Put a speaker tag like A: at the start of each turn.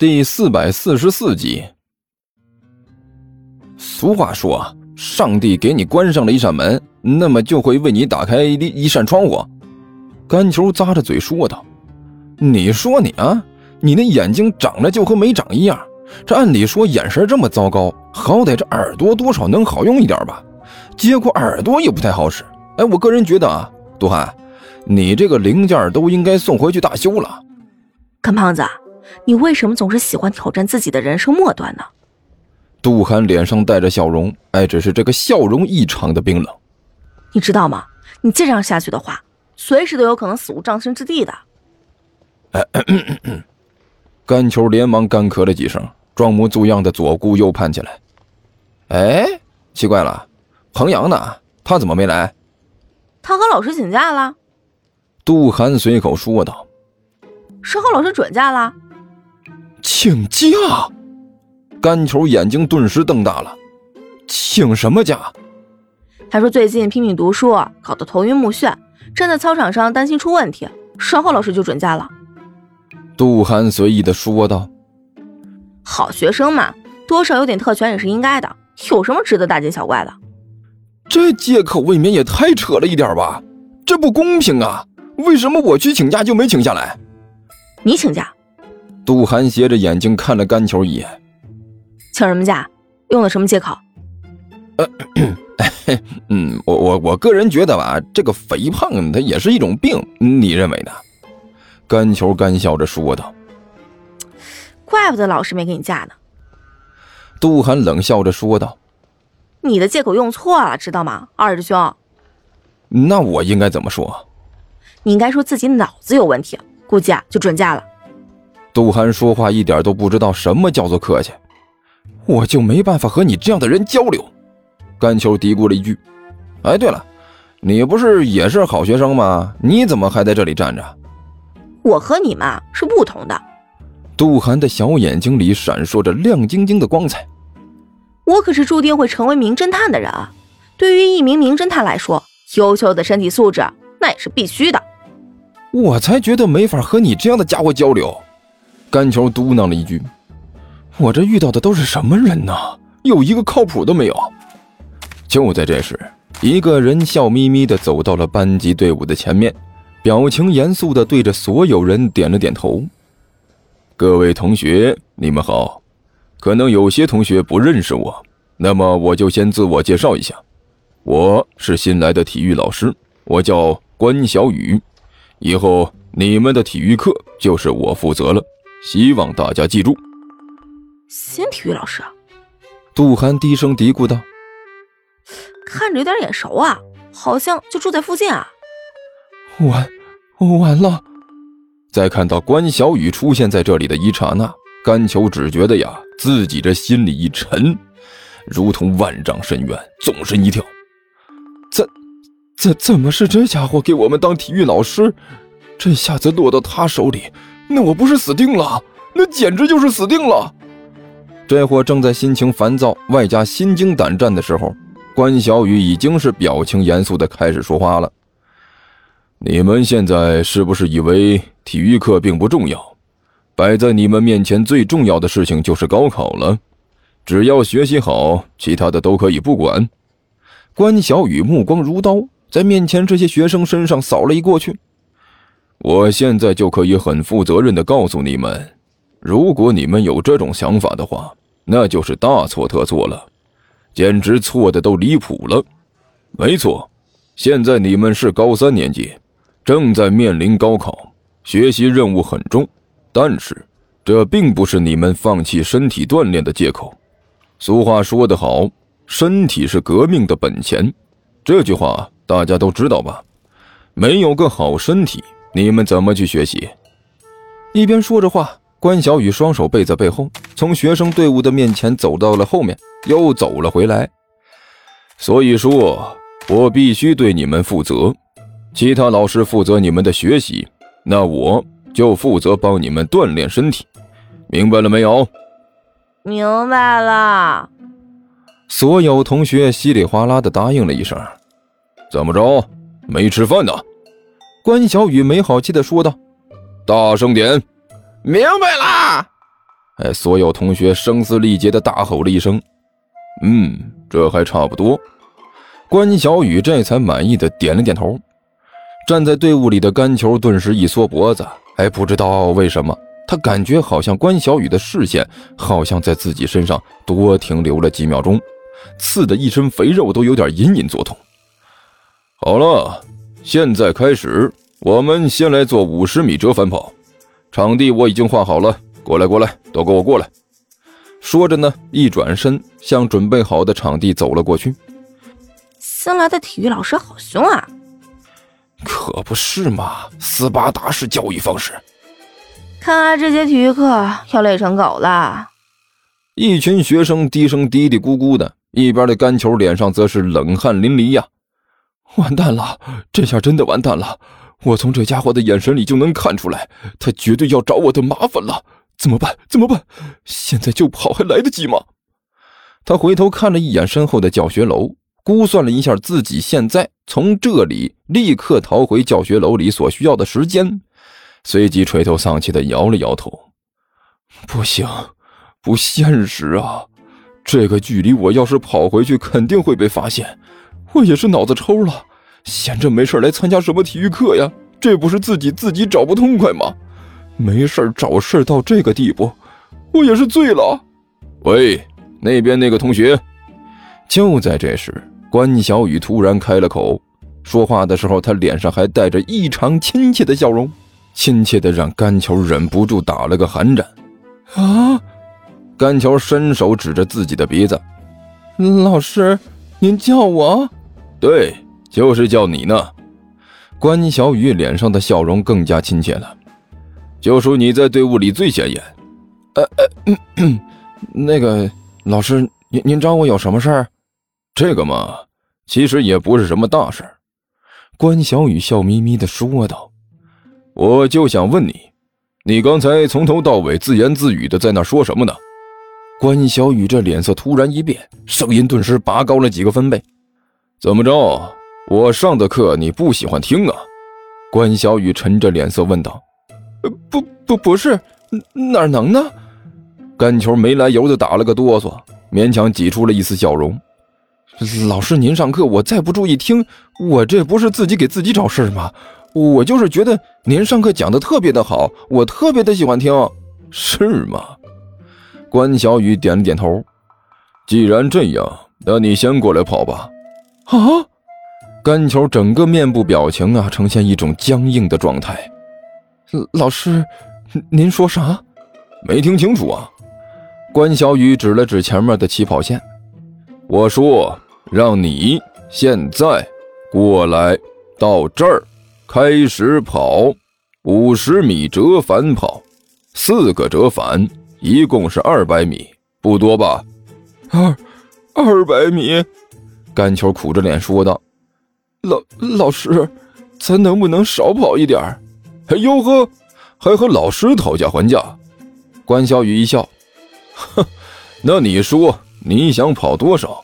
A: 第四百四十四集。俗话说，上帝给你关上了一扇门，那么就会为你打开一一扇窗户。甘球咂着嘴说道：“你说你啊，你那眼睛长得就和没长一样。这按理说眼神这么糟糕，好歹这耳朵多少能好用一点吧？结果耳朵也不太好使。哎，我个人觉得啊，杜涵，你这个零件都应该送回去大修了。
B: 干胖子。”你为什么总是喜欢挑战自己的人生末端呢？
A: 杜涵脸上带着笑容，哎，只是这个笑容异常的冰冷。
B: 你知道吗？你这样下去的话，随时都有可能死无葬身之地的。
A: 甘球连忙干咳了几声，装模作样的左顾右盼起来。哎，奇怪了，彭阳呢？他怎么没来？
B: 他和老师请假了。
A: 杜涵随口说道。
B: 是和老师准假了。
A: 请假，甘球眼睛顿时瞪大了。请什么假？
B: 他说最近拼命读书，搞得头晕目眩，站在操场上担心出问题，稍后老师就准假了。
A: 杜涵随意的说道：“
B: 好学生嘛，多少有点特权也是应该的，有什么值得大惊小怪的？
A: 这借口未免也太扯了一点吧？这不公平啊！为什么我去请假就没请下来？
B: 你请假？”
A: 杜涵斜着眼睛看了甘球一眼，
B: 请什么假？用的什么借口？
A: 呃，嗯，我我我个人觉得吧，这个肥胖它也是一种病，你认为呢？甘球干笑着说道。
B: 怪不得老师没给你假呢。
A: 杜涵冷笑着说道：“
B: 你的借口用错了，知道吗，二师兄？
A: 那我应该怎么说？
B: 你应该说自己脑子有问题，估计啊就准假了。”
A: 杜涵说话一点都不知道什么叫做客气，我就没办法和你这样的人交流。甘秋嘀咕了一句：“哎，对了，你不是也是好学生吗？你怎么还在这里站着？”
B: 我和你们是不同的。
A: 杜涵的小眼睛里闪烁着亮晶晶的光彩。
B: 我可是注定会成为名侦探的人啊！对于一名名侦探来说，优秀的身体素质那也是必须的。
A: 我才觉得没法和你这样的家伙交流。甘球嘟囔了一句：“我这遇到的都是什么人呢？有一个靠谱都没有。”就在这时，一个人笑眯眯地走到了班级队伍的前面，表情严肃地对着所有人点了点头：“各位同学，你们好。可能有些同学不认识我，那么我就先自我介绍一下，我是新来的体育老师，我叫关小雨。以后你们的体育课就是我负责了。”希望大家记住。
B: 新体育老师，
A: 杜涵低声嘀咕道：“
B: 看着有点眼熟啊，好像就住在附近啊。”
A: 完，完了！在看到关小雨出现在这里的一刹那，甘球只觉得呀，自己这心里一沉，如同万丈深渊，纵身一跳。怎，怎怎么是这家伙给我们当体育老师？这下子落到他手里。那我不是死定了？那简直就是死定了！这货正在心情烦躁，外加心惊胆战的时候，关小雨已经是表情严肃的开始说话了。你们现在是不是以为体育课并不重要？摆在你们面前最重要的事情就是高考了，只要学习好，其他的都可以不管。关小雨目光如刀，在面前这些学生身上扫了一过去。我现在就可以很负责任的告诉你们，如果你们有这种想法的话，那就是大错特错了，简直错的都离谱了。没错，现在你们是高三年级，正在面临高考，学习任务很重，但是这并不是你们放弃身体锻炼的借口。俗话说得好，身体是革命的本钱，这句话大家都知道吧？没有个好身体。你们怎么去学习？一边说着话，关小雨双手背在背后，从学生队伍的面前走到了后面，又走了回来。所以说，我必须对你们负责。其他老师负责你们的学习，那我就负责帮你们锻炼身体。明白了没有？
B: 明白了。
A: 所有同学稀里哗啦的答应了一声。怎么着？没吃饭呢？关小雨没好气的说道：“大声点，
C: 明白啦！”
A: 哎，所有同学声嘶力竭的大吼了一声：“嗯，这还差不多。”关小雨这才满意的点了点头。站在队伍里的甘球顿时一缩脖子，哎，不知道为什么，他感觉好像关小雨的视线好像在自己身上多停留了几秒钟，刺的一身肥肉都有点隐隐作痛。好了，现在开始，我们先来做五十米折返跑，场地我已经画好了，过来过来，都给我过来。说着呢，一转身向准备好的场地走了过去。
B: 新来的体育老师好凶啊！
A: 可不是嘛，斯巴达式教育方式。
B: 看来这节体育课要累成狗了。
A: 一群学生低声嘀嘀咕咕的，一边的干球脸上则是冷汗淋漓呀！完蛋了，这下真的完蛋了！我从这家伙的眼神里就能看出来，他绝对要找我的麻烦了。怎么办？怎么办？现在就跑还来得及吗？他回头看了一眼身后的教学楼。估算了一下自己现在从这里立刻逃回教学楼里所需要的时间，随即垂头丧气的摇了摇头：“不行，不现实啊！这个距离，我要是跑回去，肯定会被发现。我也是脑子抽了，闲着没事来参加什么体育课呀？这不是自己自己找不痛快吗？没事找事到这个地步，我也是醉了。喂，那边那个同学。”就在这时。关小雨突然开了口，说话的时候，他脸上还带着异常亲切的笑容，亲切的让甘球忍不住打了个寒颤。啊！甘球伸手指着自己的鼻子：“老师，您叫我？对，就是叫你呢。”关小雨脸上的笑容更加亲切了。就说你在队伍里最显眼。呃呃，那个老师，您您找我有什么事儿？这个嘛，其实也不是什么大事关小雨笑眯眯的说道：“我就想问你，你刚才从头到尾自言自语的在那说什么呢？”关小雨这脸色突然一变，声音顿时拔高了几个分贝：“怎么着？我上的课你不喜欢听啊？”关小雨沉着脸色问道：“，不不不是，哪能呢？”干球没来由的打了个哆嗦，勉强挤出了一丝笑容。老师，您上课我再不注意听，我这不是自己给自己找事吗？我就是觉得您上课讲的特别的好，我特别的喜欢听，是吗？关小雨点了点头。既然这样，那你先过来跑吧。啊！甘球整个面部表情啊，呈现一种僵硬的状态。老师，您说啥？没听清楚啊？关小雨指了指前面的起跑线。我说。让你现在过来到这儿，开始跑五十米折返跑，四个折返，一共是二百米，不多吧？二二百米，甘秋苦着脸说道：“老老师，咱能不能少跑一点？”哎呦呵，还和老师讨价还价？关小雨一笑：“哼，那你说你想跑多少？”